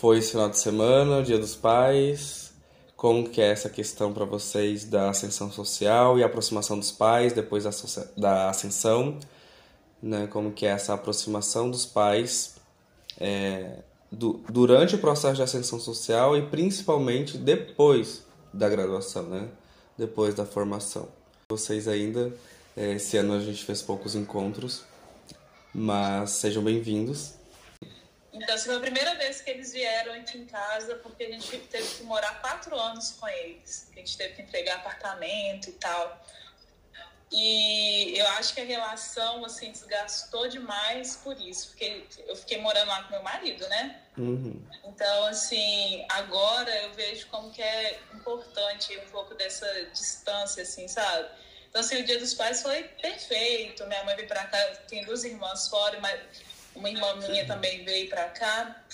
foi esse final de semana, Dia dos Pais? Como que é essa questão para vocês da ascensão social e aproximação dos pais depois da, da ascensão? Né? Como que é essa aproximação dos pais é, do, durante o processo de ascensão social e principalmente depois da graduação, né? Depois da formação. Vocês ainda, é, esse ano a gente fez poucos encontros, mas sejam bem-vindos. Então, essa foi a primeira vez que eles vieram aqui em casa, porque a gente teve que morar quatro anos com eles. A gente teve que entregar apartamento e tal. E eu acho que a relação, assim, desgastou demais por isso. Porque eu fiquei morando lá com meu marido, né? Uhum. Então, assim, agora eu vejo como que é importante um pouco dessa distância, assim, sabe? Então, assim, o Dia dos Pais foi perfeito. Minha mãe veio pra cá, tem duas irmãs fora, mas uma irmã minha também veio para cá.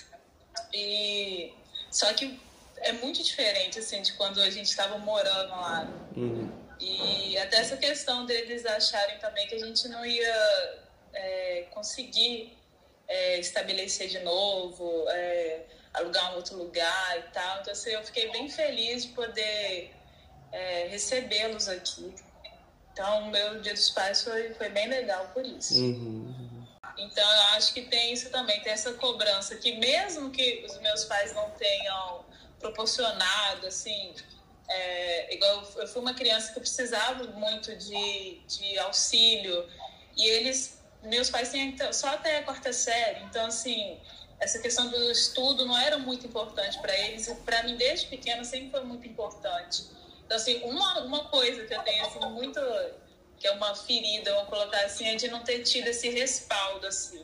E só que é muito diferente assim de quando a gente estava morando lá. Uhum. E até essa questão deles acharem também que a gente não ia é, conseguir é, estabelecer de novo, é, alugar um outro lugar e tal. Então assim, eu fiquei bem feliz de poder é, recebê-los aqui. Então, o meu Dia dos Pais foi, foi bem legal por isso. Uhum. Então, eu acho que tem isso também, tem essa cobrança que mesmo que os meus pais não tenham proporcionado, assim, é, igual eu fui uma criança que precisava muito de, de auxílio e eles, meus pais têm só até a quarta série, então, assim, essa questão do estudo não era muito importante para eles e para mim desde pequena sempre foi muito importante. Então, assim, uma, uma coisa que eu tenho, assim, muito que é uma ferida, vamos colocar assim, é de não ter tido esse respaldo, assim.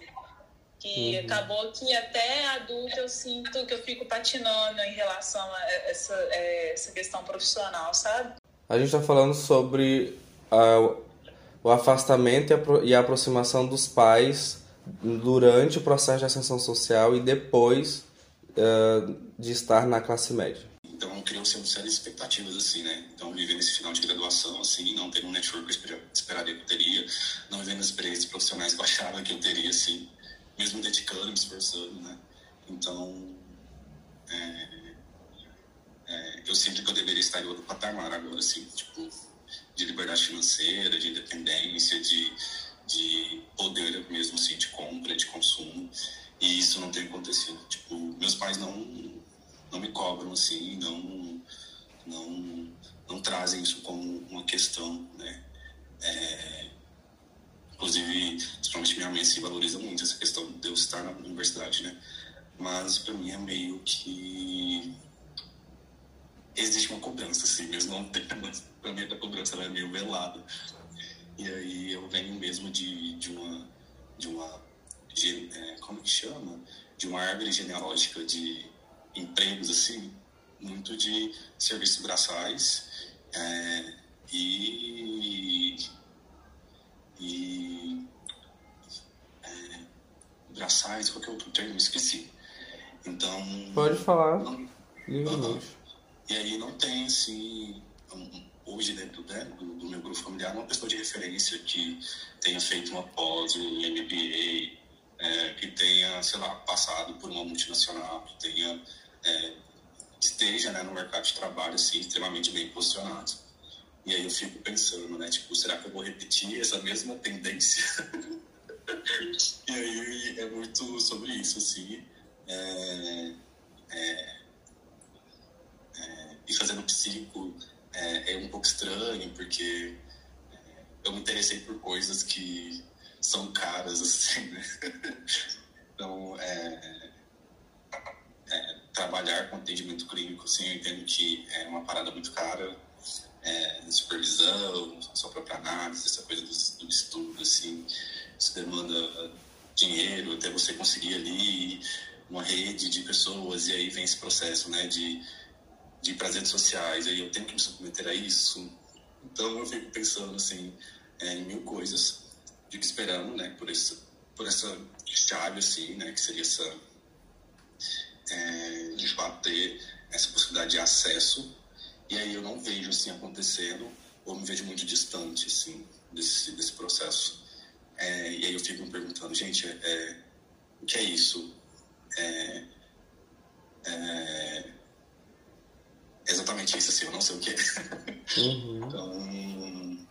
Que uhum. acabou que até adulto eu sinto que eu fico patinando em relação a essa, é, essa questão profissional, sabe? A gente está falando sobre a, o afastamento e a, e a aproximação dos pais durante o processo de ascensão social e depois uh, de estar na classe média. Então criou-se uma série de expectativas, assim, né? Então viver nesse final de graduação, assim, não ter um network que eu esperaria que eu teria, não vivendo as experiências profissionais que eu achava que eu teria, assim, mesmo dedicando, me esforçando, né? Então, é, é, eu sinto que eu deveria estar em outro patamar agora, assim, tipo, de liberdade financeira, de independência, de, de poder mesmo, assim, de compra, de consumo. E isso não tem acontecido. Tipo, meus pais não não me cobram assim, não, não, não trazem isso como uma questão, né? É, inclusive, principalmente minha mãe se valoriza muito essa questão de eu estar na universidade, né? Mas para mim é meio que existe uma cobrança, assim, mesmo não tem, mas para mim a cobrança é meio velada. E aí eu venho mesmo de, de uma, de uma, de, é, como que chama? De uma árvore genealógica de empregos assim, muito de serviços braçais é, e, e é, braçais, qualquer outro termo, esqueci. Então. Pode falar. Não, e aí não tem assim. Um, hoje dentro né, do, do, meu grupo familiar uma pessoa de referência que tenha feito uma pós, um MBA, é, que tenha, sei lá, passado por uma multinacional, que tenha é, esteja né, no mercado de trabalho assim, extremamente bem posicionado. E aí eu fico pensando, né, tipo, será que eu vou repetir essa mesma tendência? e aí é muito sobre isso, assim. É, é, é, e fazendo psico é, é, um pouco estranho, porque é, eu me interessei por coisas que são caras, assim, né? então, é, trabalhar com atendimento clínico, assim, eu entendo que é uma parada muito cara, é, supervisão, sua própria análise, essa coisa do, do estudo, assim, isso demanda dinheiro até você conseguir ali uma rede de pessoas e aí vem esse processo, né, de, de prazeres sociais, aí eu tenho que me submeter a isso. Então eu fico pensando, assim, é, em mil coisas, fico esperando, né, por essa, por essa chave, assim, né, que seria essa é, de essa possibilidade de acesso. E aí eu não vejo assim acontecendo, ou me vejo muito distante assim, desse, desse processo. É, e aí eu fico me perguntando, gente, é, o que é isso? É, é, exatamente isso, assim, eu não sei o que é. Uhum. então,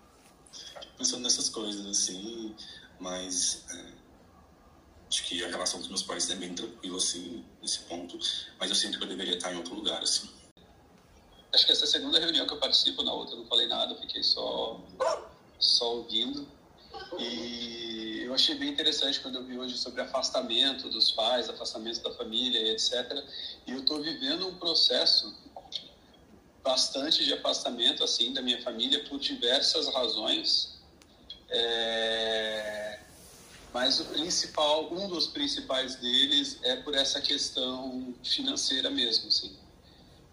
pensando nessas coisas, assim, mas. É, acho que a relação com os meus pais é bem tranquila, assim, nesse ponto, mas eu sinto que eu deveria estar em outro lugar, assim. Acho que essa segunda reunião que eu participo, na outra eu não falei nada, fiquei só, só ouvindo. E eu achei bem interessante quando eu vi hoje sobre afastamento dos pais, afastamento da família e etc. E eu estou vivendo um processo bastante de afastamento assim da minha família por diversas razões. É... Mas o principal, um dos principais deles é por essa questão financeira mesmo, assim.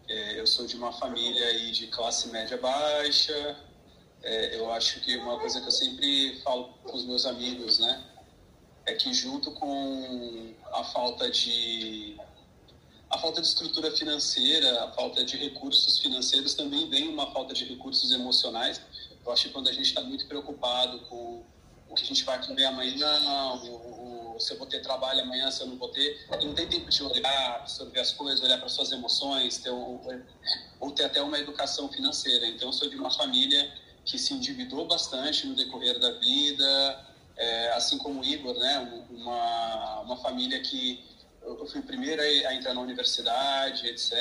É, eu sou de uma família aí de classe média baixa, é, eu acho que uma coisa que eu sempre falo com os meus amigos, né, é que junto com a falta de a falta de estrutura financeira, a falta de recursos financeiros também vem uma falta de recursos emocionais. Eu acho que quando a gente está muito preocupado com o que a gente vai comer amanhã, o, o, se eu vou ter trabalho amanhã, se eu não vou ter, não tem tempo de olhar, absorver as coisas, olhar para suas emoções, ter um, ou ter até uma educação financeira. Então, eu sou de uma família que se endividou bastante no decorrer da vida, é, assim como o Igor, né? Uma, uma família que eu fui o primeiro a entrar na universidade, etc.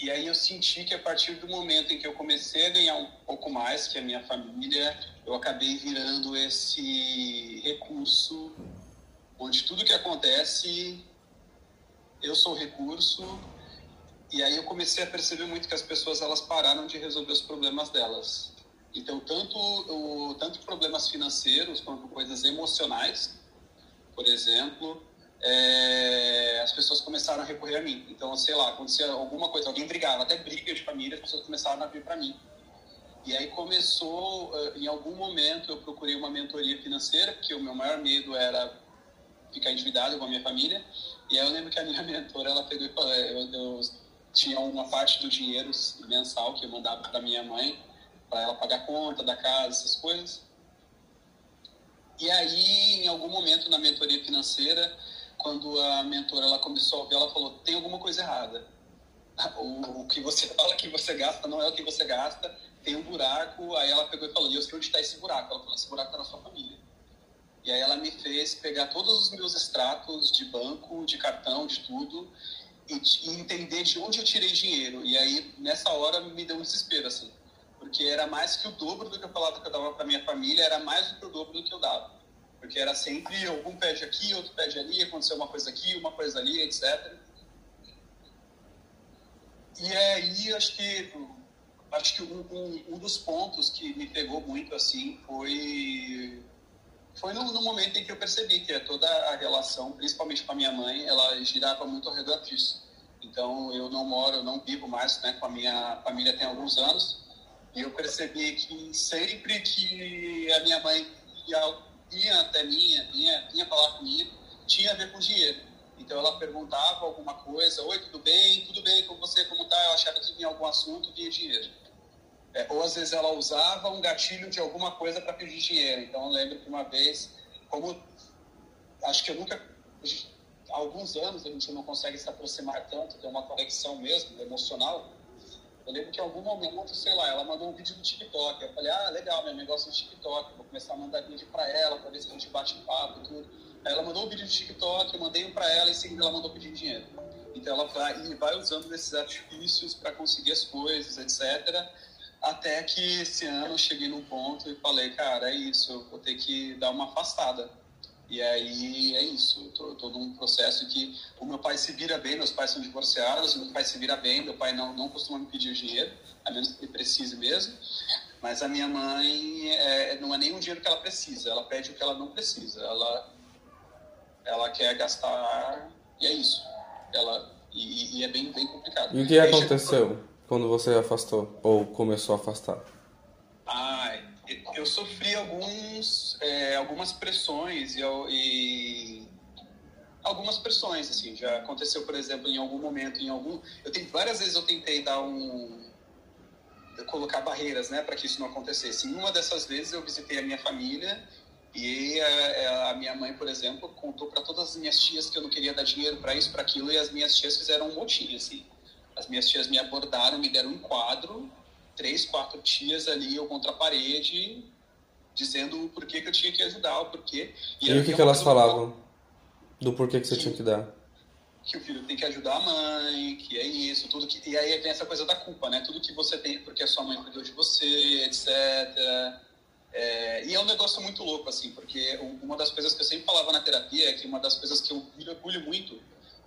E aí eu senti que a partir do momento em que eu comecei a ganhar um pouco mais que a minha família, eu acabei virando esse recurso onde tudo que acontece eu sou recurso e aí eu comecei a perceber muito que as pessoas elas pararam de resolver os problemas delas. Então, tanto, o, tanto problemas financeiros quanto coisas emocionais, por exemplo, é, as pessoas começaram a recorrer a mim. Então, sei lá, acontecia alguma coisa, alguém brigava, até briga de família, as pessoas começaram a vir para mim. E aí começou, eh, em algum momento, eu procurei uma mentoria financeira, porque o meu maior medo era ficar endividado com a minha família. E aí eu lembro que a minha mentora, ela pegou e falou, eh, eu, eu tinha uma parte do dinheiro mensal que eu mandava para minha mãe, para ela pagar conta da casa, essas coisas. E aí, em algum momento na mentoria financeira, quando a mentora ela começou a ver, ela falou: tem alguma coisa errada. O, o que você fala que você gasta não é o que você gasta, tem um buraco. Aí ela pegou e falou: e eu sei onde está esse buraco? Ela falou: esse buraco está na sua família. E aí ela me fez pegar todos os meus extratos de banco, de cartão, de tudo, e, entender de onde eu tirei dinheiro. E aí, nessa hora, me deu um desespero, assim. Porque era mais que o dobro do que eu falava que eu dava para minha família, era mais do que o dobro do que eu dava. Porque era sempre algum pede aqui, outro pede ali, aconteceu uma coisa aqui, uma coisa ali, etc. E aí, acho que acho que um, um, um dos pontos que me pegou muito assim foi foi no, no, momento em que eu percebi que toda a relação, principalmente com a minha mãe, ela girava muito ao redor disso. Então, eu não moro, não vivo mais né, com a minha família tem alguns anos, e eu percebi que sempre que a minha mãe ia, ia até mim, vinha, vinha falar comigo, tinha a ver com dinheiro. Então, ela perguntava alguma coisa, oi, tudo bem? Tudo bem com você? Como tá? Eu achava que vinha algum assunto, vinha dinheiro. É, ou às vezes ela usava um gatilho de alguma coisa para pedir dinheiro. Então eu lembro que uma vez, como acho que eu nunca, há alguns anos a gente não consegue se aproximar tanto, ter uma conexão mesmo, emocional. Eu lembro que em algum momento, sei lá, ela mandou um vídeo no TikTok. Eu falei, ah, legal, meu negócio no TikTok, vou começar a mandar vídeo para ela, para ver se a gente bate papo e tudo. Aí ela mandou um vídeo no TikTok, eu mandei um para ela e em seguida ela mandou pedir dinheiro. Então ela vai, vai usando esses artifícios para conseguir as coisas, etc. Até que esse ano eu cheguei num ponto e falei, cara, é isso, eu vou ter que dar uma afastada. E aí é isso, tô num processo que o meu pai se vira bem, meus pais são divorciados, meu pai se vira bem, meu pai não, não costuma me pedir dinheiro, a menos que ele precise mesmo. Mas a minha mãe é, não é nem um dinheiro que ela precisa, ela pede o que ela não precisa. Ela, ela quer gastar e é isso. Ela, e, e é bem, bem complicado. E o que aconteceu? quando você afastou ou começou a afastar? Ah, eu sofri alguns, é, algumas pressões e, e, algumas pressões assim. Já aconteceu, por exemplo, em algum momento, em algum, eu tenho várias vezes eu tentei dar um colocar barreiras, né, para que isso não acontecesse. Em uma dessas vezes eu visitei a minha família e a, é, é, a minha mãe, por exemplo, contou para todas as minhas tias que eu não queria dar dinheiro para isso, para aquilo, e as minhas tias fizeram um motim, assim As minhas tias me abordaram, me deram um quadro, três, quatro tias ali, eu contra a parede, dizendo o porquê que eu tinha que ajudar, o porquê. E, e o que, que elas falavam? Do porquê que você que, tinha que dar? Que o filho tem que ajudar a mãe, que é isso, tudo que. E aí vem essa coisa da culpa, né? Tudo que você tem porque a sua mãe cuidou de você, etc. É, e é um negócio muito louco, assim, porque uma das coisas que eu sempre falava na terapia é que uma das coisas que eu me orgulho muito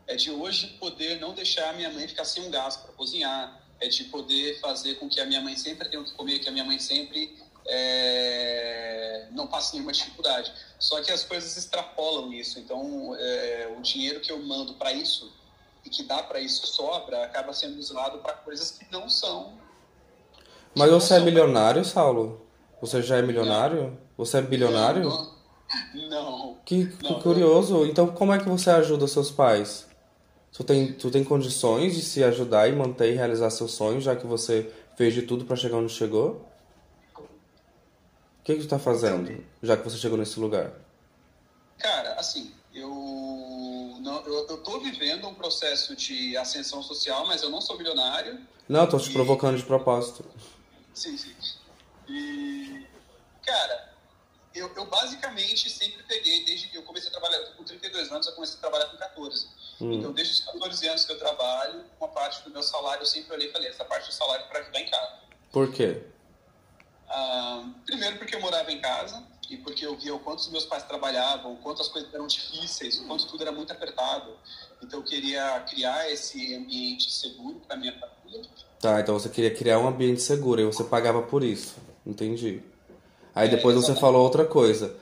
é de hoje poder não deixar a minha mãe ficar sem um gás para cozinhar, é de poder fazer com que a minha mãe sempre tenha o que comer, que a minha mãe sempre é, não passe nenhuma dificuldade. Só que as coisas extrapolam isso, então é, o dinheiro que eu mando para isso e que dá para isso sobra acaba sendo usado para coisas que não são. Mas você é milionário, Saulo? Você já é milionário? Não. Você é bilionário? Não. não. Que, que curioso. Então, como é que você ajuda seus pais? Tu tem, tu tem condições de se ajudar e manter e realizar seus sonhos, já que você fez de tudo para chegar onde chegou? O que, que tu tá fazendo, já que você chegou nesse lugar? Cara, assim, eu, não, eu, eu tô vivendo um processo de ascensão social, mas eu não sou milionário. Não, tô te e... provocando de propósito. Sim, sim. E, cara, eu, eu, basicamente sempre peguei, desde que eu comecei a trabalhar, com 32 anos, eu comecei a trabalhar com 14. Hum. Então, desde os 14 anos que eu trabalho, uma parte do meu salário eu sempre olhei e falei, essa parte do salário é para ajudar em casa. Por quê? Ah, primeiro porque eu morava em casa e porque eu via o quanto os meus pais trabalhavam, o quanto as coisas eram difíceis, o quanto tudo era muito apertado. Então, eu queria criar esse ambiente seguro para minha família. Tá, então você queria criar um ambiente seguro e você pagava por isso. Entendi. Aí depois é, você falou outra coisa,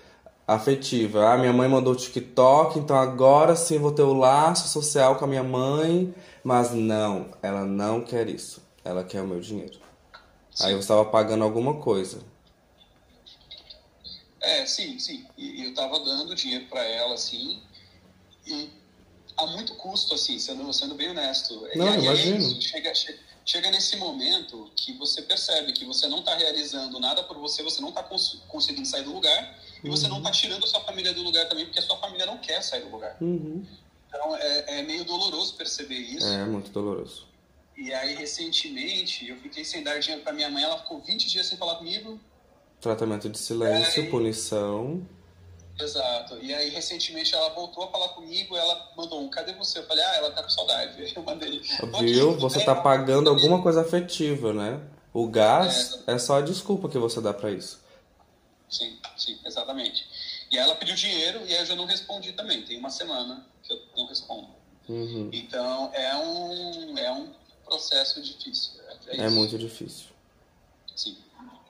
afetiva. Ah, minha mãe mandou o TikTok, então agora sim vou ter o laço social com a minha mãe. Mas não, ela não quer isso. Ela quer o meu dinheiro. Sim. Aí você estava pagando alguma coisa. É, sim, sim. E eu estava dando dinheiro para ela, assim. E a muito custo, assim, sendo, sendo bem honesto. Não, e aí, imagino. Chega, chega, chega nesse momento que você percebe que você não está realizando nada por você, você não está cons conseguindo sair do lugar e uhum. você não está uhum. tirando a sua família do lugar também porque a sua família não quer sair do lugar. Uhum. Então é, é, meio doloroso perceber isso. É, muito doloroso. E aí, recentemente, eu fiquei sem dar dinheiro para minha mãe, ela ficou 20 dias sem falar comigo. Tratamento de silêncio, punição. Exato. E aí, recentemente, ela voltou a falar comigo, ela mandou um, cadê você? Eu falei, ah, ela tá com saudade. Eu mandei. Viu? Você tá pagando alguma coisa afetiva, né? O gás é, é só a desculpa que você dá para isso. Sim, sim, exatamente. E ela pediu dinheiro e aí eu já não respondi também. Tem uma semana que eu não respondo. Uhum. Então, é um, é um processo difícil. É, é muito difícil. Sim.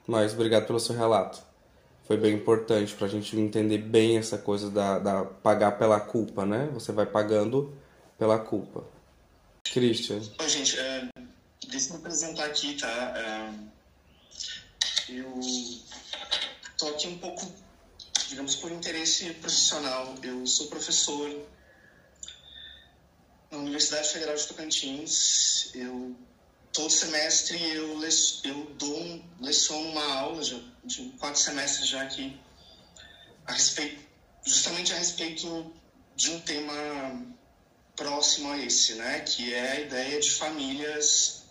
Mas obrigado pelo seu relato foi bem importante para a gente entender bem essa coisa da, da pagar pela culpa, né? Você vai pagando pela culpa. Christian. Oi, gente, uh, deixa eu me apresentar aqui, tá? Uh, eu tô aqui um pouco, digamos, por interesse profissional. Eu sou professor na Universidade Federal de Tocantins. Eu todo semestre eu, eu dou leciono uma aula já, de quatro semestres já aqui a respeito justamente a respeito de um tema próximo a esse, né, que é a ideia de famílias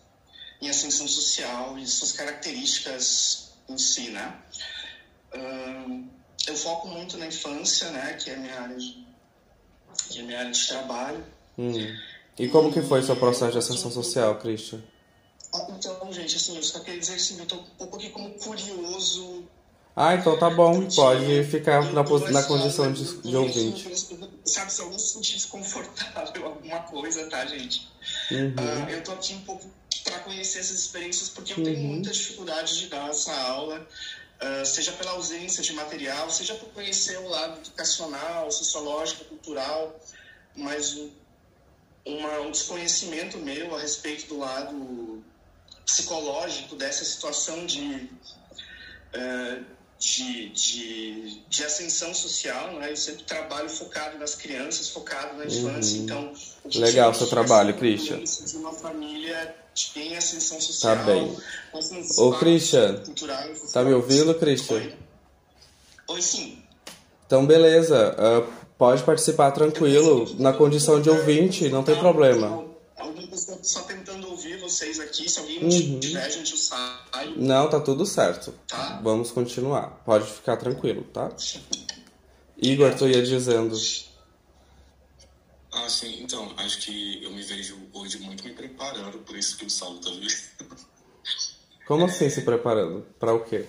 em ascensão social e suas características em si, né. Eu foco muito na infância, né, que é a minha área de, que é minha área de trabalho. Hum. E como que foi o seu processo de ascensão social, Christian? Então, gente, assim, eu só queria dizer assim, eu tô um pouco aqui como curioso. Ah, então tá bom, pode ficar na, na condição de, de ouvinte. Sabe, se algum se sentir desconfortável, alguma coisa, tá, gente? Uhum. Uh, eu tô aqui um pouco para conhecer essas experiências, porque eu uhum. tenho muita dificuldade de dar essa aula, uh, seja pela ausência de material, seja por conhecer o lado educacional, sociológico, cultural, mas uma, um desconhecimento meu a respeito do lado psicológico dessa situação de, uh, de, de, de, ascensão social, né? Eu sempre trabalho focado nas crianças, focado na infância, uhum. então... Legal o seu trabalho, Christian. De uma família em ascensão social... Tá bem. Ô, Christian, tá me ouvindo, Christian? Oi, Oi sim. Então, beleza. Uh, pode participar tranquilo, na condição de ouvinte, não tem problema. Só tentando ouvir vocês aqui. Se alguém uhum. tiver, a gente sai. Não, tá tudo certo. Tá. Vamos continuar. Pode ficar tranquilo, tá? Igor, tu ia dizendo. Ah, sim. Então, acho que eu me vejo hoje muito me preparando por isso que o Saulo tá vendo. Como assim se preparando? Para o quê?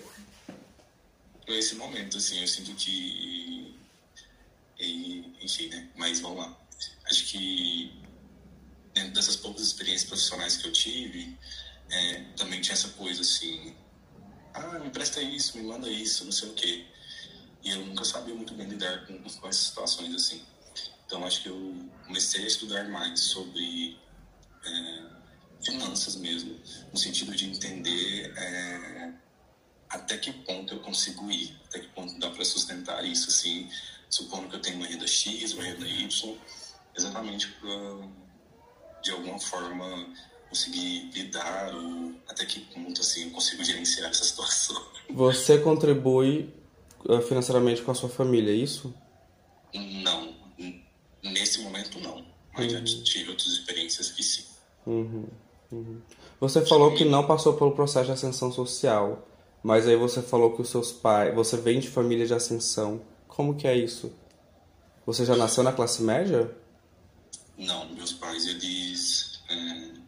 Para esse momento, assim, eu sinto que. E, enfim, né? Mas vamos lá. Acho que dentro dessas poucas experiências profissionais que eu tive, é, também tinha essa coisa assim: ah, me presta isso, me manda isso, não sei o quê. E eu nunca sabia muito bem lidar com, com essas situações assim. Então acho que eu comecei a estudar mais sobre é, finanças mesmo, no sentido de entender é, até que ponto eu consigo ir, até que ponto dá para sustentar isso, assim, supondo que eu tenho uma renda X, uma renda Y, exatamente para, de alguma forma, conseguir lidar ou até que ponto, assim, eu consigo gerenciar essa situação. Você contribui eh, financeiramente com a sua família, é isso? Não, nesse momento não, mas uhum. já tive outras experiências que sim. Uhum. Uhum. Você falou que não passou pelo processo de ascensão social, mas aí você falou que os seus pais, você vem de família de ascensão. Como que é isso? Você já nasceu na classe média? Não, meus pais eles é,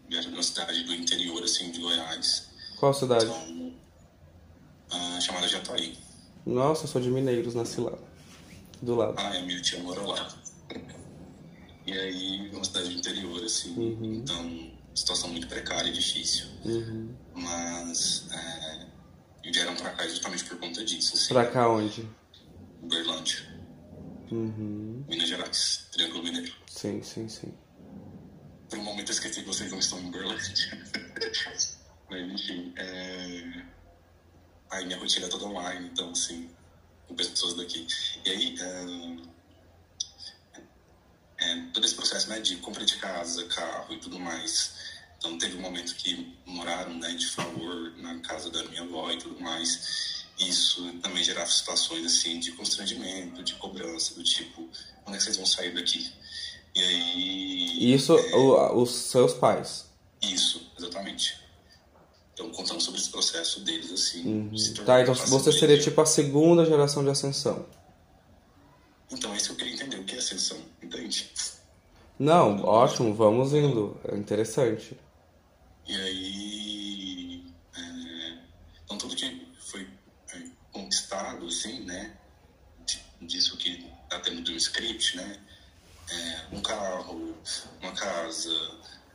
vieram de uma cidade do interior assim de Goiás. Qual cidade? Então, ah, chamada Jataí. Nossa, eu sou de Mineiros, nasci lá. Do lado. Ah, a minha tia mora lá. E aí, uma cidade do interior, assim. Uhum. Então, situação muito precária e difícil. Uhum. Mas é, vieram pra cá justamente por conta disso. Assim. Pra cá onde? Uberlândia. Uhum. Minas Gerais, Triângulo Mineiro. Sim, sim, sim. Por um momento eu esqueci que vocês não estão em Uberlândia. Mas enfim, é... aí minha rotina é toda online, então assim, com pessoas daqui. E aí, é é, todo esse processo né, de compra de casa, carro e tudo mais. Então teve um momento que moraram né, de favor na casa da minha avó e tudo mais. Isso também gerava situações assim de constrangimento, de cobrança, do tipo, quando é que vocês vão sair daqui? E aí. Isso, é, o, os seus pais? Isso, exatamente. Então, contando sobre esse processo deles, assim. Uhum. Tá, então você seria tipo a segunda geração de ascensão. Então, é isso que eu queria entender. O que é ascensão? Entende? Não, ótimo, vamos indo. É interessante. E aí. É, então, tudo que foi é, conquistado, assim, né? Disso que tá tendo um script, né? É, um carro, uma casa,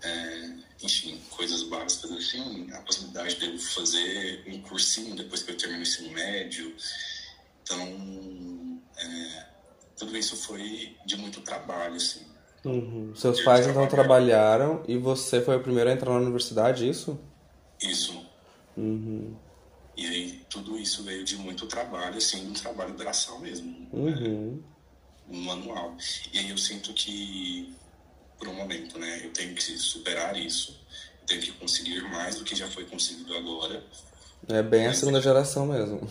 é, enfim, coisas básicas assim, a possibilidade de eu fazer um cursinho depois que eu termino o ensino médio. Então, é, tudo isso foi de muito trabalho, assim. Uhum. Seus pais então trabalharam e você foi o primeiro a entrar na universidade, isso? Isso. Uhum. E aí tudo isso veio de muito trabalho, assim, um trabalho braçal mesmo. Uhum. Né? Um manual. E aí eu sinto que, por um momento, né, eu tenho que superar isso, eu tenho que conseguir mais do que já foi conseguido agora. É bem a segunda geração mesmo.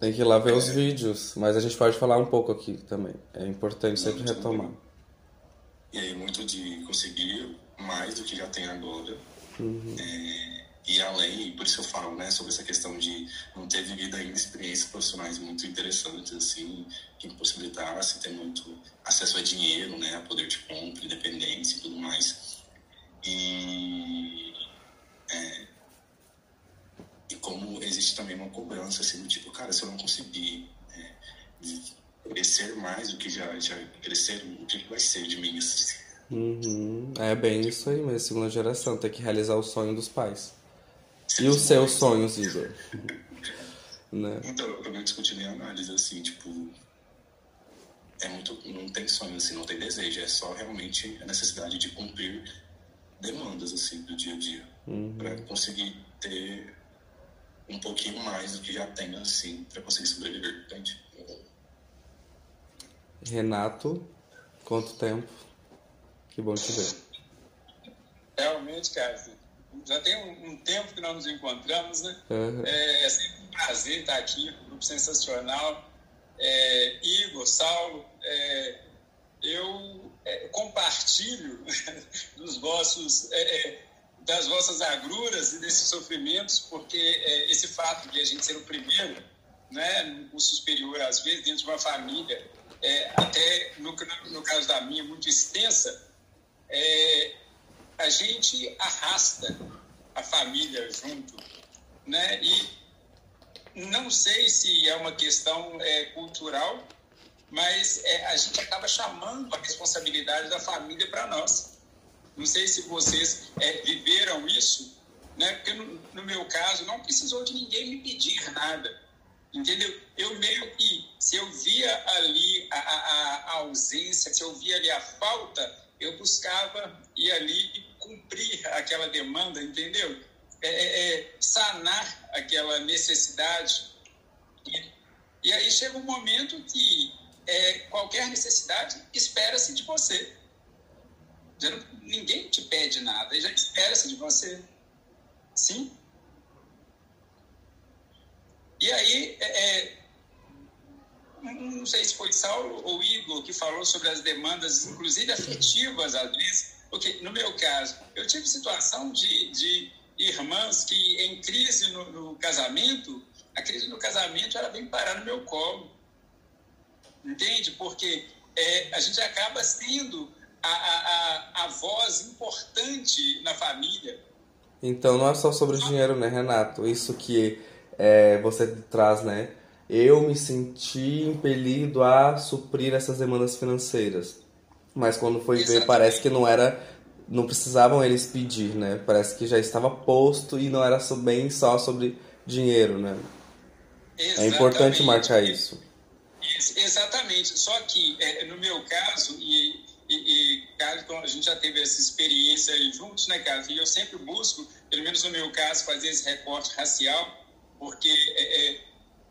Tem que ir lá ver é. os vídeos, mas a gente pode falar um pouco aqui também. É importante sempre retomar. E aí, muito de conseguir mais do que já tem agora. Uhum. É, e além, por isso eu falo, né, sobre essa questão de não ter vivido ainda experiências profissionais muito interessantes, assim, que possibilitasse ter muito acesso a dinheiro, né, a poder de compra, independência e tudo mais. E é, e como existe também uma cobrança, assim, do tipo, cara, se eu não conseguir é, crescer mais do que já, já cresceram, o que vai ser de mim? Assim? Uhum. É bem isso aí mesmo, segunda geração, tem que realizar o sonho dos pais. E os seus sonhos, Igor? né? Então, eu também discuti minha análise, assim, tipo, é muito, não tem sonho, assim, não tem desejo, é só realmente a necessidade de cumprir demandas, assim, do dia a dia, uhum. para conseguir ter um pouquinho mais do que já tem, assim, para conseguir sobreviver, entende? Renato, quanto tempo? Que bom te ver. Realmente, cara, já tem um, um tempo que nós nos encontramos, né? Uhum. É, é sempre um prazer estar aqui, um grupo sensacional. É, Igor, Saulo, é, eu é, compartilho dos vossos, é, é, das vossas agruras e desses sofrimentos, porque é, esse fato de a gente ser o primeiro, né, no curso superior, às vezes, dentro de uma família, é, até no, no, caso da minha, muito extensa, a gente arrasta a família junto, né? E não sei se é uma questão é, cultural, mas é, a gente acaba chamando a responsabilidade da família para nós. Não sei se vocês é, viveram isso, né? Porque no, no, meu caso não precisou de ninguém me pedir nada, entendeu? Eu meio que se eu via ali a, a, a ausência, se eu via ali a falta, eu buscava ir ali cumprir aquela demanda, entendeu? É, é, é, sanar aquela necessidade. E, e, aí chega um momento que é, qualquer necessidade espera-se de você. Ninguém te pede nada, já espera-se de você. Sim? E aí, é, é, não sei se foi Saulo ou Igor que falou sobre as demandas, inclusive afetivas, às vezes, porque no meu caso, eu tive situação de, de irmãs que em crise no, no casamento, a crise no casamento era bem parar no meu colo. Entende? Porque é, a gente acaba sendo a, a, a, voz importante na família. Então não é só sobre o dinheiro, né, Renato? Isso que é, você traz, né? Eu me senti impelido a suprir essas demandas financeiras. Mas quando foi Exatamente. ver, parece que não era não precisavam eles pedir, né? Parece que já estava posto e não era bem só sobre dinheiro, né? Exatamente. É importante marcar isso. Exatamente. Só que, é, no meu caso, e, e, e Carlos, a gente já teve essa experiência aí juntos, né, Carlos? E eu sempre busco, pelo menos no meu caso, fazer esse recorte racial, porque é, é,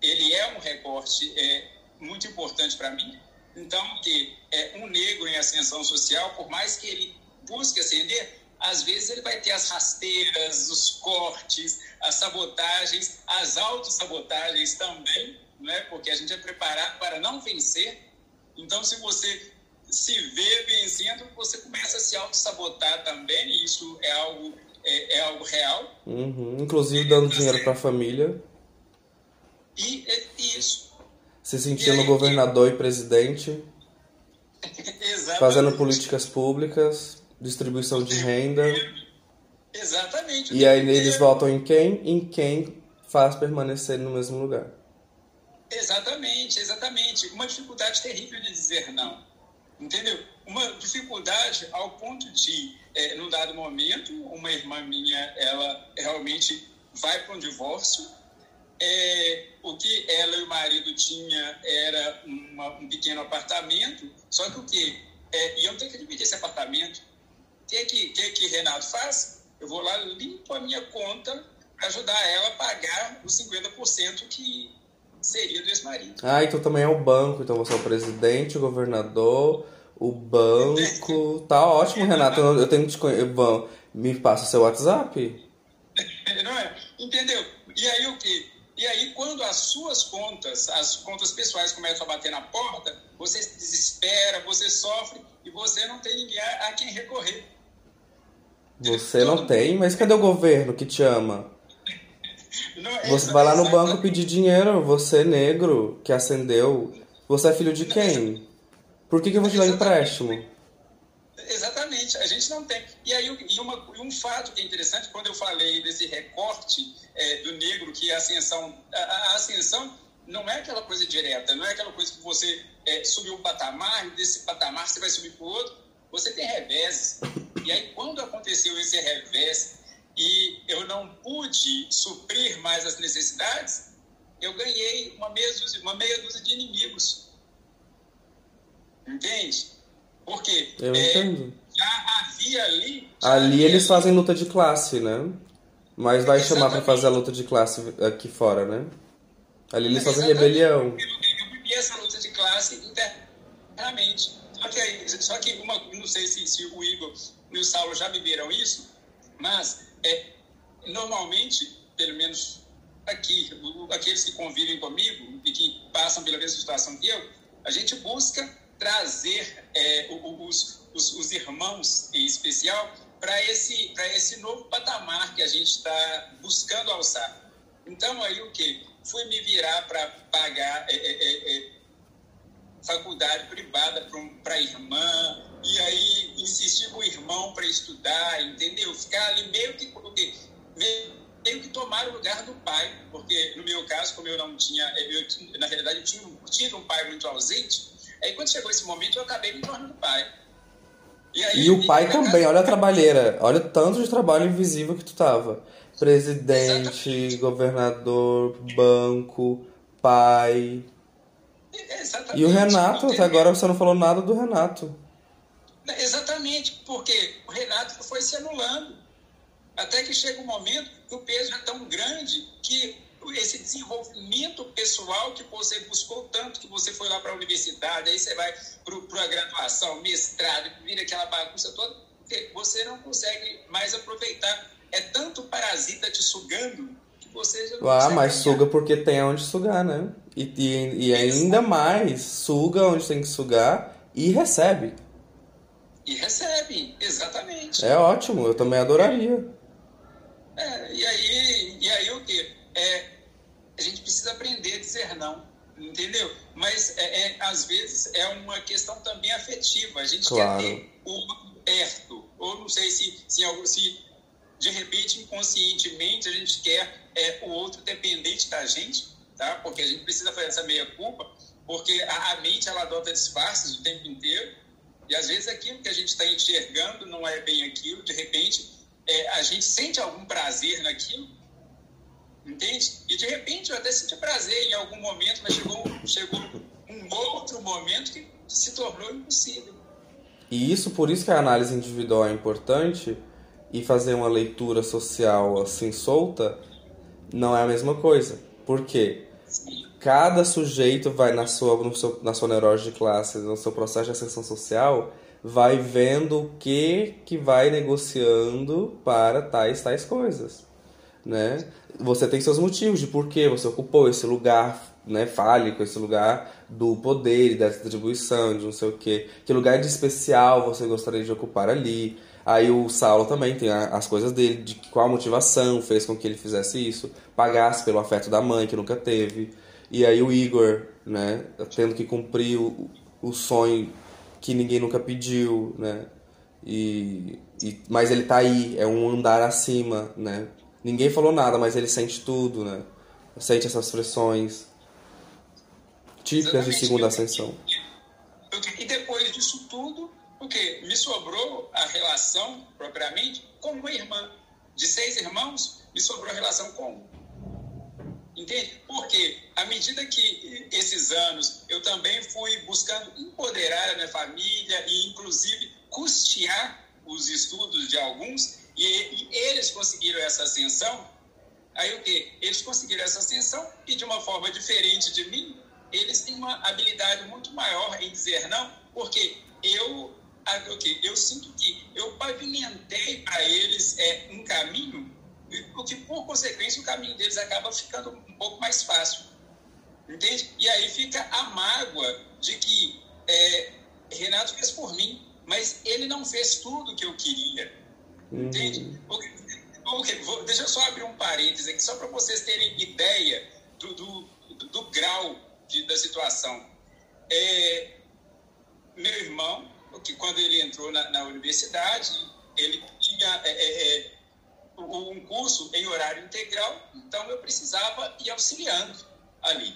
ele é um recorte é, muito importante para mim. Então, que é um negro em ascensão social, por mais que ele busca ascender, às vezes ele vai ter as rasteiras, os cortes, as sabotagens, as autossabotagens também, né? porque a gente é preparado para não vencer. Então, se você se vê vencendo, você começa a se auto-sabotar também, e isso é algo, é, é algo real. Uhum. Inclusive dando dinheiro para a família. E, e, isso. Se sentindo aí, governador e, presidente. fazendo políticas públicas distribuição de renda. Exatamente. E aí eles votam em quem? Em quem faz permanecer no mesmo lugar. Exatamente, exatamente. Uma dificuldade terrível de dizer não. Entendeu? Uma dificuldade ao ponto de, é, num dado momento, uma irmã minha, ela realmente vai para um divórcio. É, o que ela e o marido tinha era uma, um pequeno apartamento, só que o que? É, iam ter que dividir esse apartamento. O que, que, que, que Renato faz? Eu vou lá, limpo a minha conta para ajudar ela a pagar os 50% que seria do ex-marido. Ah, então também é o banco. Então você é o presidente, o governador, o banco. Tá ótimo, Renato. Eu tenho que te conhecer. Me passa seu WhatsApp. Não é? Entendeu? E aí o que? E aí, quando as suas contas, as contas pessoais começam a bater na porta, você se desespera, você sofre e você não tem ninguém a, a quem recorrer. Você não tem? Mas cadê o governo que te ama? Não, é você vai lá no banco pedir dinheiro, você é negro, que acendeu. Você é filho de quem? Por que, que eu vou te dar empréstimo? Exatamente, a gente não tem. E aí, e, uma, um fato que é interessante, quando eu falei desse recorte é, do negro, que a ascensão, a, a, ascensão não é aquela coisa direta, não é aquela coisa que você é, subiu um patamar e desse patamar você vai subir para o outro. Você tem revés. E aí, quando aconteceu esse revés e eu não pude suprir mais as necessidades, eu ganhei uma meia dúzia, uma meia dúzia de inimigos. Entende? Porque eu é, entendo. já havia ali. Ali eles ali. fazem luta de classe, né? Mas vai Exatamente. chamar para fazer a luta de classe aqui fora, né? Ali eles fazem rebelião. Eu, vivi essa luta de classe internamente. Só que, só que uma, não sei se, se o Igor e o Saulo já viveram isso, mas é, normalmente, pelo menos aqui, aqueles que convivem comigo e que passam pela mesma situação que eu, a gente busca trazer é, os, os, os irmãos, em especial, para esse, esse novo patamar que a gente está buscando alçar. Então, aí o que? Fui me virar para pagar é, é, é, é, faculdade privada para a irmã, e aí insistir com o irmão para estudar, entendeu? Ficar ali meio que, meio que tomar o lugar do pai, porque no meu caso, como eu não tinha, eu, na realidade eu tive um pai muito ausente, aí quando chegou esse momento eu acabei me tornando pai. E, aí, e o pai também, casa... olha a trabalheira, olha o tanto de trabalho invisível que tu tava. Presidente, Exatamente. governador, banco, pai. Exatamente. E o Renato, até agora você não falou nada do Renato. Exatamente, porque o Renato foi se anulando. Até que chega um momento que o peso é tão grande que esse desenvolvimento pessoal que você buscou tanto, que você foi lá para a universidade, aí você vai para a graduação, mestrado, vira aquela bagunça toda, você não consegue mais aproveitar. É tanto parasita te sugando que você já não Ah, mas ganhar. suga porque tem onde sugar, né? E, e, e ainda mais, suga onde tem que sugar e recebe. E recebe, exatamente. É ótimo, eu também adoraria. É, e aí, e aí o quê? É, a gente precisa aprender a dizer não, entendeu? Mas é, é, às vezes é uma questão também afetiva. A gente claro. quer ter o perto, ou não sei se, se, se de repente inconscientemente a gente quer é, o outro dependente da gente, tá? Porque a gente precisa fazer essa meia culpa, porque a, a mente ela adota disfarces o tempo inteiro e às vezes aquilo que a gente está enxergando não é bem aquilo. De repente é, a gente sente algum prazer naquilo entende? E de repente eu até senti prazer em algum momento, mas chegou, chegou um outro momento que se tornou impossível. E isso, por isso que a análise individual é importante e fazer uma leitura social assim solta não é a mesma coisa. Por quê? Sim. Cada sujeito vai na sua, seu, na sua neurose de classe, no seu processo de ascensão social, vai vendo o que que vai negociando para tais tais coisas, né? Você tem seus motivos de por que você ocupou esse lugar né, fálico, esse lugar do poder dessa distribuição, de não sei o quê. Que lugar de especial você gostaria de ocupar ali. Aí o Saulo também tem as coisas dele, de qual motivação fez com que ele fizesse isso. Pagasse pelo afeto da mãe, que nunca teve. E aí o Igor, né, tendo que cumprir o, o sonho que ninguém nunca pediu, né. E, e, mas ele tá aí, é um andar acima, né? Ninguém falou nada, mas ele sente tudo, né? Sente essas pressões típicas Exatamente. de segunda ascensão. E depois disso tudo, o que me sobrou a relação propriamente com uma irmã. De seis irmãos, me sobrou a relação com um. Entende? Porque à medida que esses anos eu também fui buscando empoderar a minha família e inclusive custear os estudos de alguns, e, e eles conseguiram essa ascensão. Aí o que? Eles conseguiram essa ascensão e de uma forma diferente de mim, eles têm uma habilidade muito maior em dizer não, porque eu okay, eu sinto que eu pavimentei para eles é, um caminho, porque por consequência o caminho deles acaba ficando um pouco mais fácil. Entende? E aí fica a mágoa de que é, Renato fez por mim, mas ele não fez tudo o que eu queria. Entende? Okay, okay, vou, deixa eu só abrir um parênteses aqui, só para vocês terem ideia do, do, do, do grau de, da situação. É, meu irmão, que quando ele entrou na, na universidade, ele tinha é, é, é um curso em horário integral, então eu precisava ir auxiliando ali.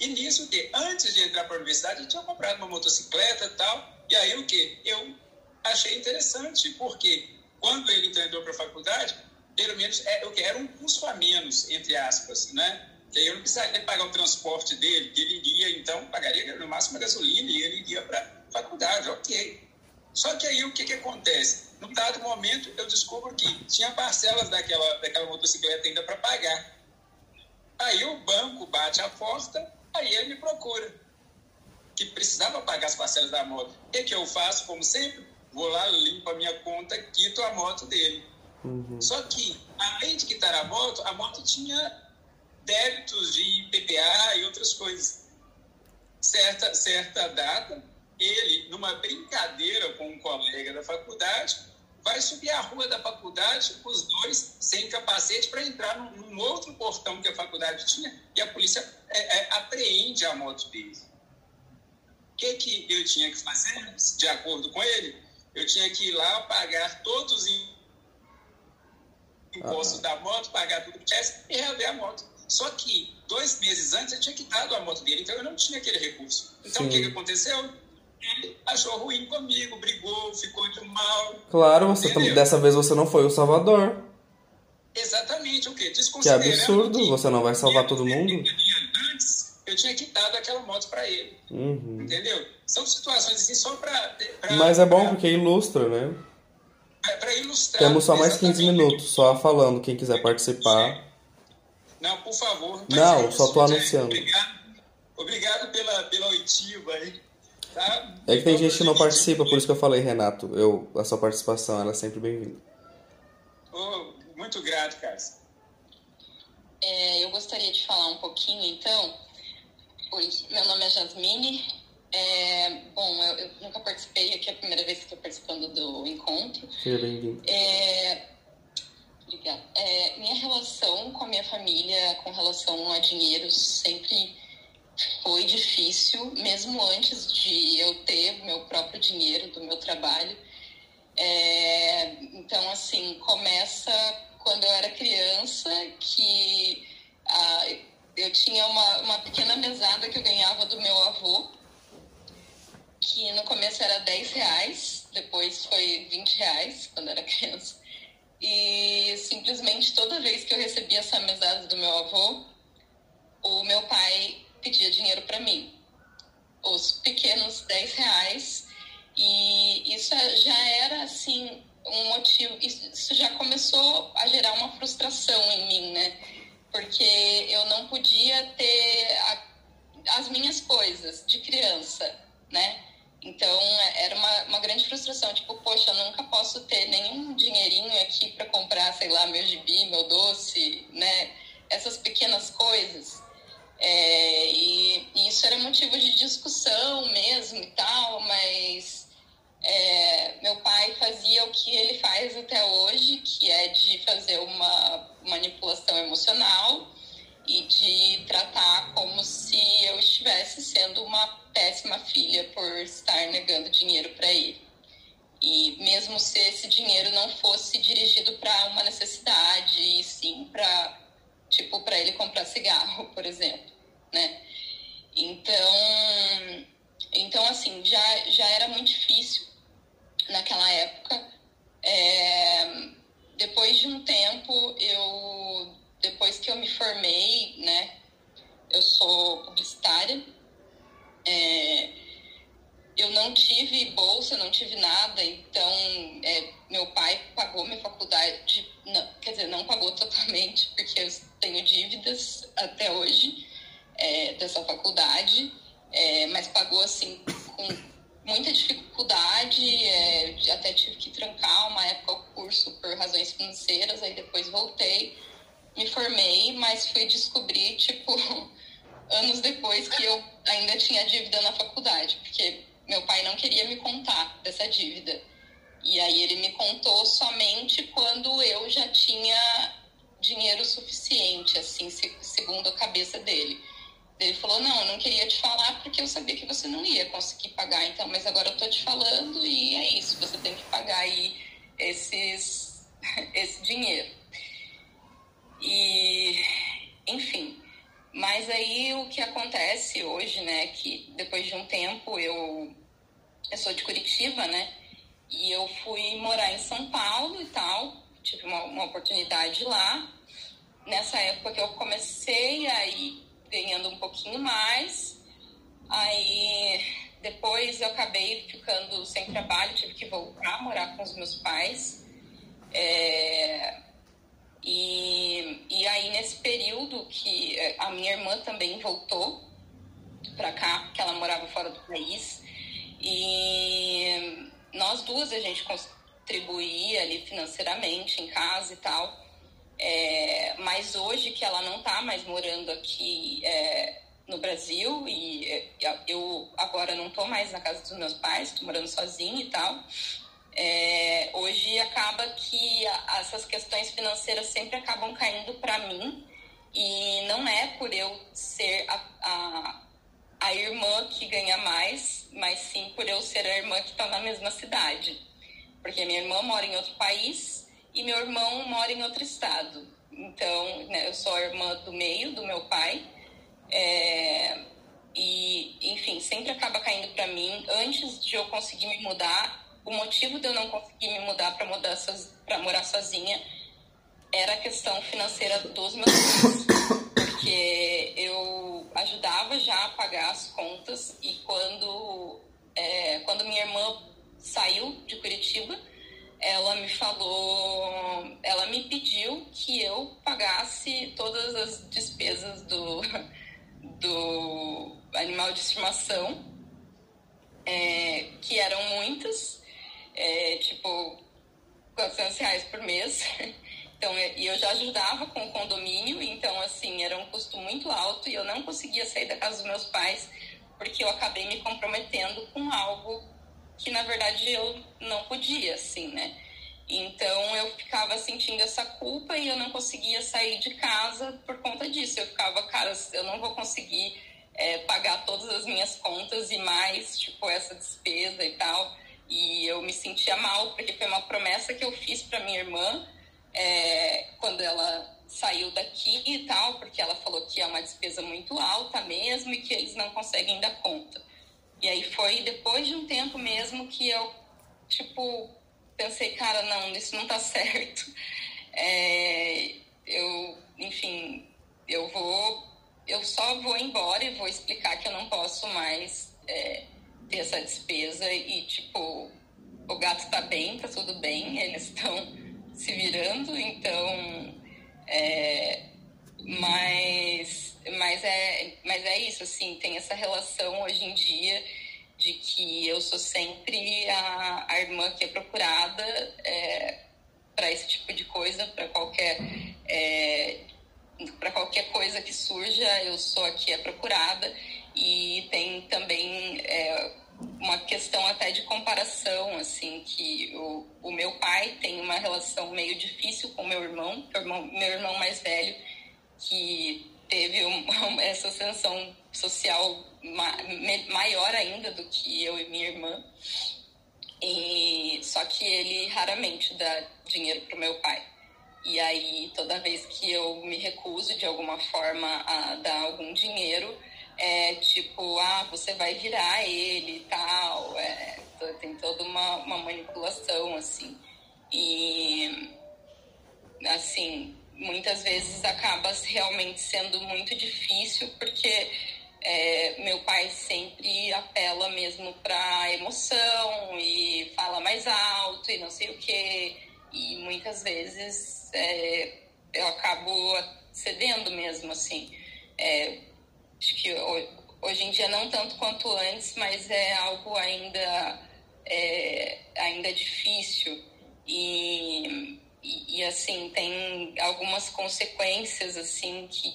E nisso que antes de entrar para a universidade, eu tinha comprado uma motocicleta e tal, e aí o que? Eu achei interessante, porque quando ele entrou para a faculdade, pelo menos é, era um custo a menos, entre aspas, né? Que eu não precisaria pagar o transporte dele, que ele iria, então, pagaria no máximo a gasolina e ele iria para a faculdade, ok. Só que aí o que, que acontece? Num dado momento, eu descubro que tinha parcelas daquela, daquela motocicleta ainda para pagar. Aí o banco bate a porta, aí ele me procura. Que precisava pagar as parcelas da moto. O que, que eu faço, como sempre? Vou lá, limpo a minha conta, quito a moto dele. Uhum. Só que, além de quitar a moto, a moto tinha débitos de PPA e outras coisas. Certa, certa data, ele, numa brincadeira com um colega da faculdade, vai subir a rua da faculdade, os dois sem capacete, para entrar num, num, outro portão que a faculdade tinha, e a polícia é, é, apreende a moto dele. O que, que eu tinha que fazer, de acordo com ele? Eu tinha que ir lá pagar todos os impostos da moto, pagar tudo que tivesse e reaver a moto. Só que dois meses antes eu tinha quitado a moto dele, então eu não tinha aquele recurso. Então Sim. o que, que aconteceu? Ele achou ruim comigo, brigou, ficou de mal. Claro, você dessa vez você não foi o salvador. Exatamente, o quê? Que absurdo, que você não vai salvar todo mundo? Eu tinha quitado aquela moto para ele. Uhum. Entendeu? São situações assim só para. Mas é bom pra, porque ilustra, né? Para ilustrar. Temos só mais 15 minutos, só falando. Quem quiser participar. Não, por favor. Não, só tô anunciando. Obrigado, obrigado pela, pela oitiva aí. Tá? É que tem gente que não participa, por isso que eu falei, Renato. Eu, a sua participação ela é sempre bem-vinda. Oh, muito grato, Cássio. É, eu gostaria de falar um pouquinho, então. Oi, meu nome é Jasmine. É, bom, eu, eu, nunca participei, aqui é a primeira vez que estou participando do encontro. Seja bem-vindo. É, obrigada. É, minha relação com a minha família, com relação a dinheiro, sempre foi difícil, mesmo antes de eu ter meu próprio dinheiro do meu trabalho. É, então, assim, começa quando eu era criança, que ah, eu tinha uma, uma pequena mesada que eu ganhava do meu avô, que no começo era 10 reais, depois foi 20 reais, quando era criança. E simplesmente toda vez que eu recebia essa mesada do meu avô, o meu pai pedia dinheiro para mim. Os pequenos 10 reais. E isso já era, assim, um motivo. Isso já começou a gerar uma frustração em mim, né? Porque eu não podia ter a, as minhas coisas de criança, né? Então era uma, uma grande frustração, tipo, poxa, eu nunca posso ter nenhum dinheirinho aqui para comprar, sei lá, meu gibi, meu doce, né? Essas pequenas coisas. É, e, e, isso era motivo de discussão mesmo e tal, mas é, meu pai fazia o que ele faz até hoje, que é de fazer uma manipulação emocional e de tratar como se eu estivesse sendo uma péssima filha por estar negando dinheiro para ele. E mesmo se esse dinheiro não fosse dirigido para uma necessidade, e sim para tipo para ele comprar cigarro, por exemplo, né? Então, então assim, já já era muito difícil naquela época. É, depois de um tempo, eu depois que eu me formei, né? Eu sou publicitária. É, eu não tive bolsa, não tive nada, então é, meu pai pagou minha faculdade, não, quer dizer, não pagou totalmente, porque eu tenho dívidas até hoje é, dessa faculdade, é, mas pagou assim com muita dificuldade, é, até tive que trancar uma época o curso por razões financeiras, aí depois voltei me formei, mas fui descobrir, tipo, anos depois que eu ainda tinha dívida na faculdade, porque meu pai não queria me contar dessa dívida. E aí ele me contou somente quando eu já tinha dinheiro suficiente, assim, segundo a cabeça dele. Ele falou: Não, eu não queria te falar porque eu sabia que você não ia conseguir pagar, então, mas agora eu tô te falando e é isso, você tem que pagar aí esses, esse dinheiro. E, enfim. Mas aí o que acontece hoje, né, que depois de um tempo eu, eu sou de Curitiba, né, e eu fui morar em São Paulo e tal, tive uma, uma oportunidade lá. Nessa época que eu comecei aí ganhando um pouquinho mais, aí depois eu acabei ficando sem trabalho, tive que voltar a morar com os meus pais. É, e, e aí, nesse período que eh, a minha irmã também voltou para cá, porque ela morava fora do país, e nós duas a gente contribuía ali financeiramente em casa e tal. É, mas hoje que ela não está mais morando aqui é, no Brasil e eu agora não estou mais na casa dos meus pais, estou morando sozinha e tal. É, hoje acaba que essas questões financeiras sempre acabam caindo para mim e não é por eu ser a, a, a, irmã que ganha mais, mas sim por eu ser a irmã que está na mesma cidade. Porque minha irmã mora em outro país e meu irmão mora em outro estado. Então, né, eu sou a irmã do meio do meu pai. É, e, enfim, sempre acaba caindo para mim. Antes de eu conseguir me mudar, o motivo de eu não conseguir me mudar para mudar para morar sozinha era a questão financeira dos meus pais, porque eu ajudava já a pagar as contas e quando é, quando minha irmã saiu de Curitiba, ela me falou, ela me pediu que eu pagasse todas as despesas do do animal de estimação, é, que eram muitas, é, tipo 400 reais por mês. Então, e eu já ajudava com o condomínio, então, assim, era um custo muito alto e eu não conseguia sair da casa dos meus pais porque eu acabei me comprometendo com algo que, na verdade, eu não podia, assim, né? Então, eu ficava sentindo essa culpa e eu não conseguia sair de casa por conta disso. Eu ficava, cara, eu não vou conseguir é, pagar todas as minhas contas e mais, tipo, essa despesa e tal. E eu me sentia mal, porque foi uma promessa que eu fiz para minha irmã é, quando ela saiu daqui e tal, porque ela falou que é uma despesa muito alta mesmo e que eles não conseguem dar conta. E aí foi depois de um tempo mesmo que eu, tipo, pensei, cara, não, isso não tá certo. É, eu, enfim, eu vou, eu só vou embora e vou explicar que eu não posso mais é, ter essa despesa e, tipo, o gato tá bem, tá tudo bem, eles estão se virando, então. É, mas, mas, é, mas é isso, assim, tem essa relação hoje em dia de que eu sou sempre a, a irmã que é procurada é, para esse tipo de coisa, para qualquer. É, para qualquer coisa que surja, eu sou aqui a procurada e tem também é, uma questão até de comparação, assim, que o, o meu pai tem uma relação meio difícil com meu irmão, meu irmão, meu irmão mais velho, que teve um, essa ascensão social ma, maior ainda do que eu e minha irmã. E, só que ele raramente dá dinheiro para o meu pai. E aí, toda vez que eu me recuso de alguma forma a dar algum dinheiro, é tipo, ah, você vai virar ele e tal. É, tem toda uma, uma manipulação, assim. E, assim, muitas vezes acaba realmente sendo muito difícil, porque é, meu pai sempre apela mesmo para emoção e fala mais alto e não sei o quê. E muitas vezes é, eu acabo cedendo mesmo, assim. É, Acho que hoje em dia não tanto quanto antes, mas é algo ainda, é, ainda difícil. E, e, assim, tem algumas consequências assim que,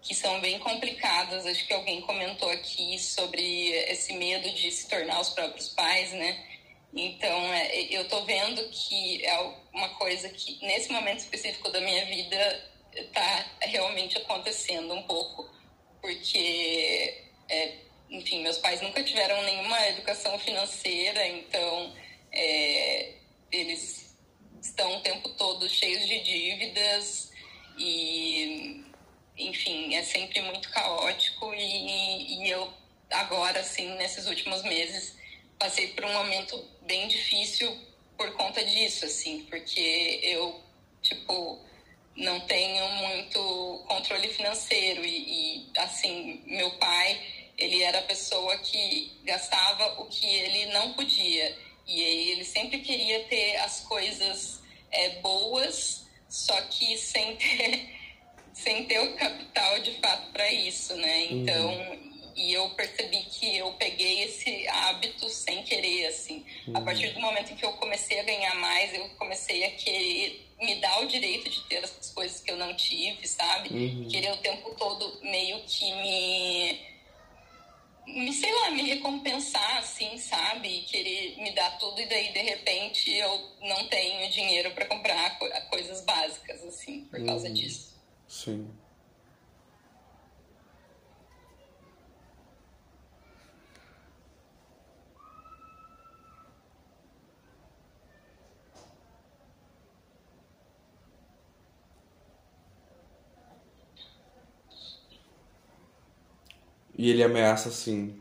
que são bem complicadas. Acho que alguém comentou aqui sobre esse medo de se tornar os próprios pais, né? Então, é, eu tô vendo que é uma coisa que, nesse momento específico da minha vida, está realmente acontecendo um pouco porque, é, enfim, meus pais nunca tiveram nenhuma educação financeira, então é, eles estão o tempo todo cheios de dívidas e, enfim, é sempre muito caótico e, e eu agora, assim, nesses últimos meses, passei por um momento bem difícil por conta disso, assim, porque eu, tipo, não tenho muito controle financeiro e, e, assim meu pai ele era a pessoa que gastava o que ele não podia. E ele sempre queria ter as coisas é, boas só que sem ter sem ter o capital de fato para isso né então uhum. E eu percebi que eu peguei esse hábito sem querer, assim. Uhum. A partir do momento em que eu comecei a ganhar mais, eu comecei a querer me dar o direito de ter as coisas que eu não tive, sabe? Uhum. Querer o tempo todo meio que me me, sei lá, me recompensar, assim, sabe? Querer me dar tudo e daí, de repente, eu não tenho dinheiro para comprar coisas básicas, assim, por causa uhum. disso. Sim. E ele ameaça assim: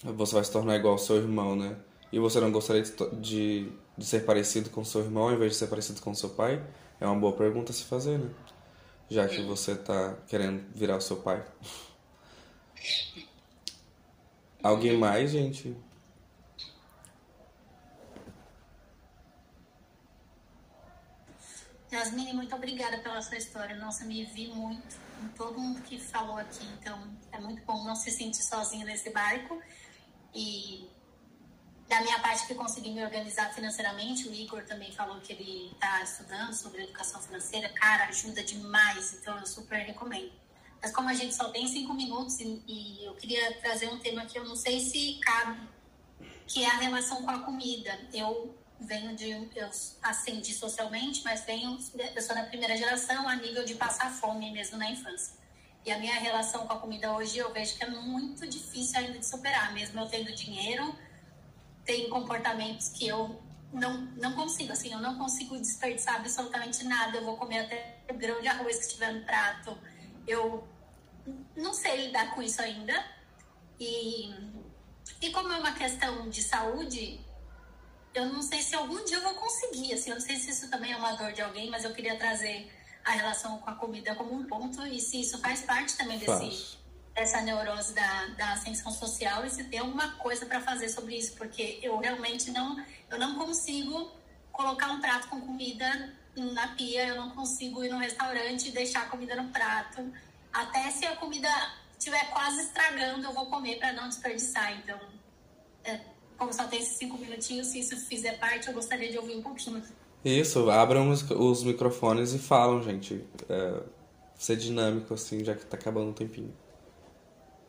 você vai se tornar igual ao seu irmão, né? E você não gostaria de, de, de ser parecido com seu irmão ao invés de ser parecido com seu pai? É uma boa pergunta a se fazer, né? Já que você tá querendo virar o seu pai. Alguém mais, gente? Jasmine, muito obrigada pela sua história. Nossa, me vi muito em todo mundo que falou aqui. Então, é muito bom não se sentir sozinho nesse barco. E da minha parte que consegui me organizar financeiramente, o Igor também falou que ele está estudando sobre educação financeira. Cara, ajuda demais. Então, eu super recomendo. Mas como a gente só tem cinco minutos e, e eu queria trazer um tema que eu não sei se cabe, que é a relação com a comida. Eu venho de eu ascendi socialmente, mas venho eu sou da primeira geração a nível de passar fome mesmo na infância. E a minha relação com a comida hoje eu vejo que é muito difícil ainda de superar, mesmo eu tendo dinheiro, tem comportamentos que eu não não consigo, assim, eu não consigo desperdiçar absolutamente nada. Eu vou comer até o grão de arroz que estiver no prato. Eu não sei lidar com isso ainda. E e como é uma questão de saúde, eu não sei se algum dia eu vou conseguir, assim, eu não sei se isso também é uma dor de alguém, mas eu queria trazer a relação com a comida como um ponto e se isso faz parte também desse, dessa neurose da, da ascensão social e se tem alguma coisa para fazer sobre isso, porque eu realmente não, eu não consigo colocar um prato com comida na pia, eu não consigo ir no restaurante e deixar a comida no prato, até se a comida estiver quase estragando, eu vou comer para não desperdiçar, então... É, como só tem esses cinco minutinhos, se isso fizer parte, eu gostaria de ouvir um pouquinho. Isso, abram os, os microfones e falam, gente. É, ser dinâmico, assim, já que tá acabando o tempinho.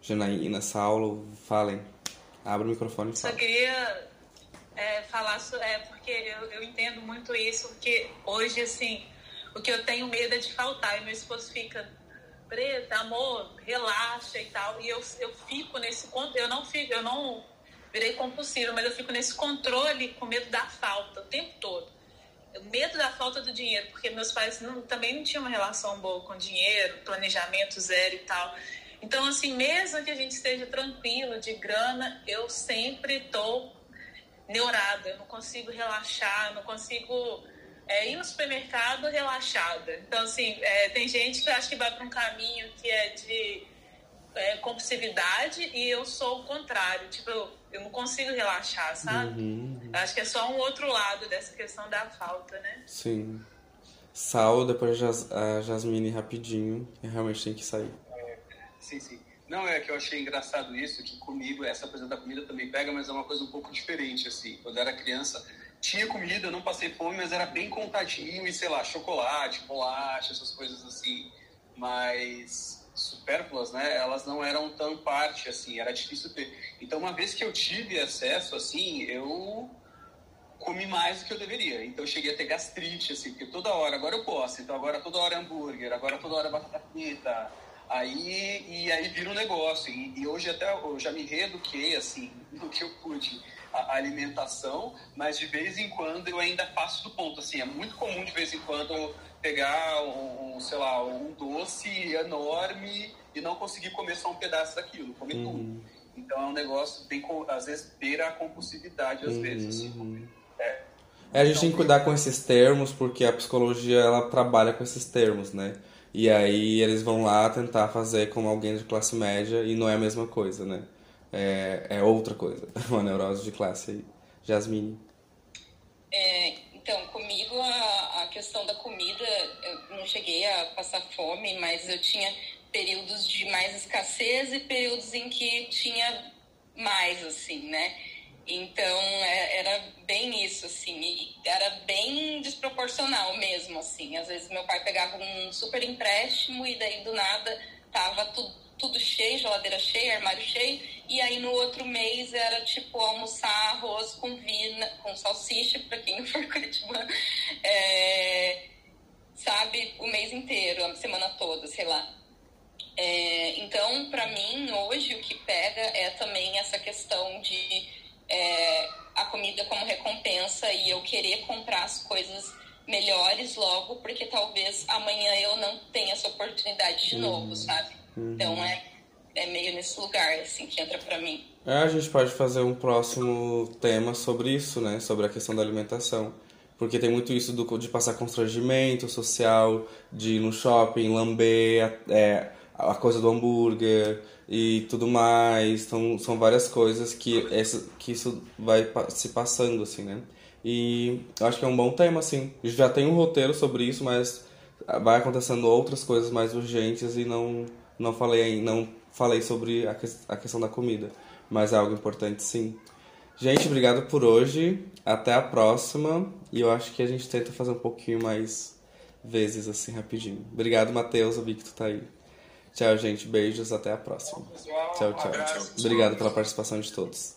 Janaína, Saulo, falem. Abra o microfone e falem. Só queria é, falar, é, porque eu, eu entendo muito isso, porque hoje, assim, o que eu tenho medo é de faltar. E meu esposo fica, preta, amor, relaxa e tal. E eu, eu fico nesse... Eu não fico, eu não virei compulsiva, mas eu fico nesse controle com medo da falta o tempo todo. O medo da falta do dinheiro, porque meus pais não, também não tinham uma relação boa com dinheiro, planejamento zero e tal. Então, assim, mesmo que a gente esteja tranquilo de grana, eu sempre tô neurada, eu não consigo relaxar, não consigo é, ir no supermercado relaxada. Então, assim, é, tem gente que acha que vai para um caminho que é de é, compulsividade e eu sou o contrário. Tipo, eu, eu não consigo relaxar, sabe? Uhum. Acho que é só um outro lado dessa questão da falta, né? Sim. Sal, depois a Jasmine rapidinho, e realmente tem que sair. É, sim, sim. Não, é que eu achei engraçado isso, que comigo, essa coisa da comida também pega, mas é uma coisa um pouco diferente, assim. Quando eu era criança, tinha comida, eu não passei fome, mas era bem contadinho e, sei lá, chocolate, bolacha, essas coisas assim. Mas supérfluas, né, elas não eram tão parte assim, era difícil ter. Então, uma vez que eu tive acesso assim, eu comi mais do que eu deveria. Então, eu cheguei a ter gastrite, assim, porque toda hora, agora eu posso, então agora toda hora é hambúrguer, agora toda hora é batata frita. Aí, e aí vira um negócio. E, e hoje até eu já me reeduquei, assim, no que eu pude a alimentação, mas de vez em quando eu ainda passo do ponto, assim, é muito comum de vez em quando pegar um, sei lá, um doce enorme e não conseguir comer só um pedaço daquilo, comer uhum. tudo. Então é um negócio bem, às vezes, beira a compulsividade, às uhum. vezes. Assim. É. É, a gente então, tem que cuidar com esses termos, porque a psicologia ela trabalha com esses termos, né? E aí eles vão lá tentar fazer como alguém de classe média e não é a mesma coisa, né? É, é outra coisa, uma neurose de classe aí. Jasmine. É, então, comigo a questão da comida, eu não cheguei a passar fome, mas eu tinha períodos de mais escassez e períodos em que tinha mais, assim, né? Então é, era bem isso, assim, era bem desproporcional mesmo, assim. Às vezes meu pai pegava um super empréstimo e daí do nada tava tudo, tudo cheio, geladeira cheia, armário cheio, e aí no outro mês era tipo almoçar arroz com vina, com salsicha, para quem não for curitibano, é, sabe, o mês inteiro, a semana toda, sei lá. É, então, para mim, hoje o que pega é também essa questão de é, a comida como recompensa e eu querer comprar as coisas melhores logo, porque talvez amanhã eu não tenha essa oportunidade de novo, uhum. sabe? Então é, é meio nesse lugar, assim, que entra para mim. É, a gente pode fazer um próximo tema sobre isso, né? Sobre a questão da alimentação. Porque tem muito isso do, de passar constrangimento social, de ir no shopping, lamber, é, a coisa do hambúrguer e tudo mais. Então, são várias coisas que, essa, que isso vai se passando, assim, né? E eu acho que é um bom tema, assim. Já tem um roteiro sobre isso, mas vai acontecendo outras coisas mais urgentes e não, não, falei, não falei sobre a, que, a questão da comida. Mas é algo importante, sim. Gente, obrigado por hoje. Até a próxima. E eu acho que a gente tenta fazer um pouquinho mais vezes, assim, rapidinho. Obrigado, Matheus. Eu vi que tu tá aí. Tchau, gente. Beijos. Até a próxima. Tchau, tchau. Obrigado pela participação de todos.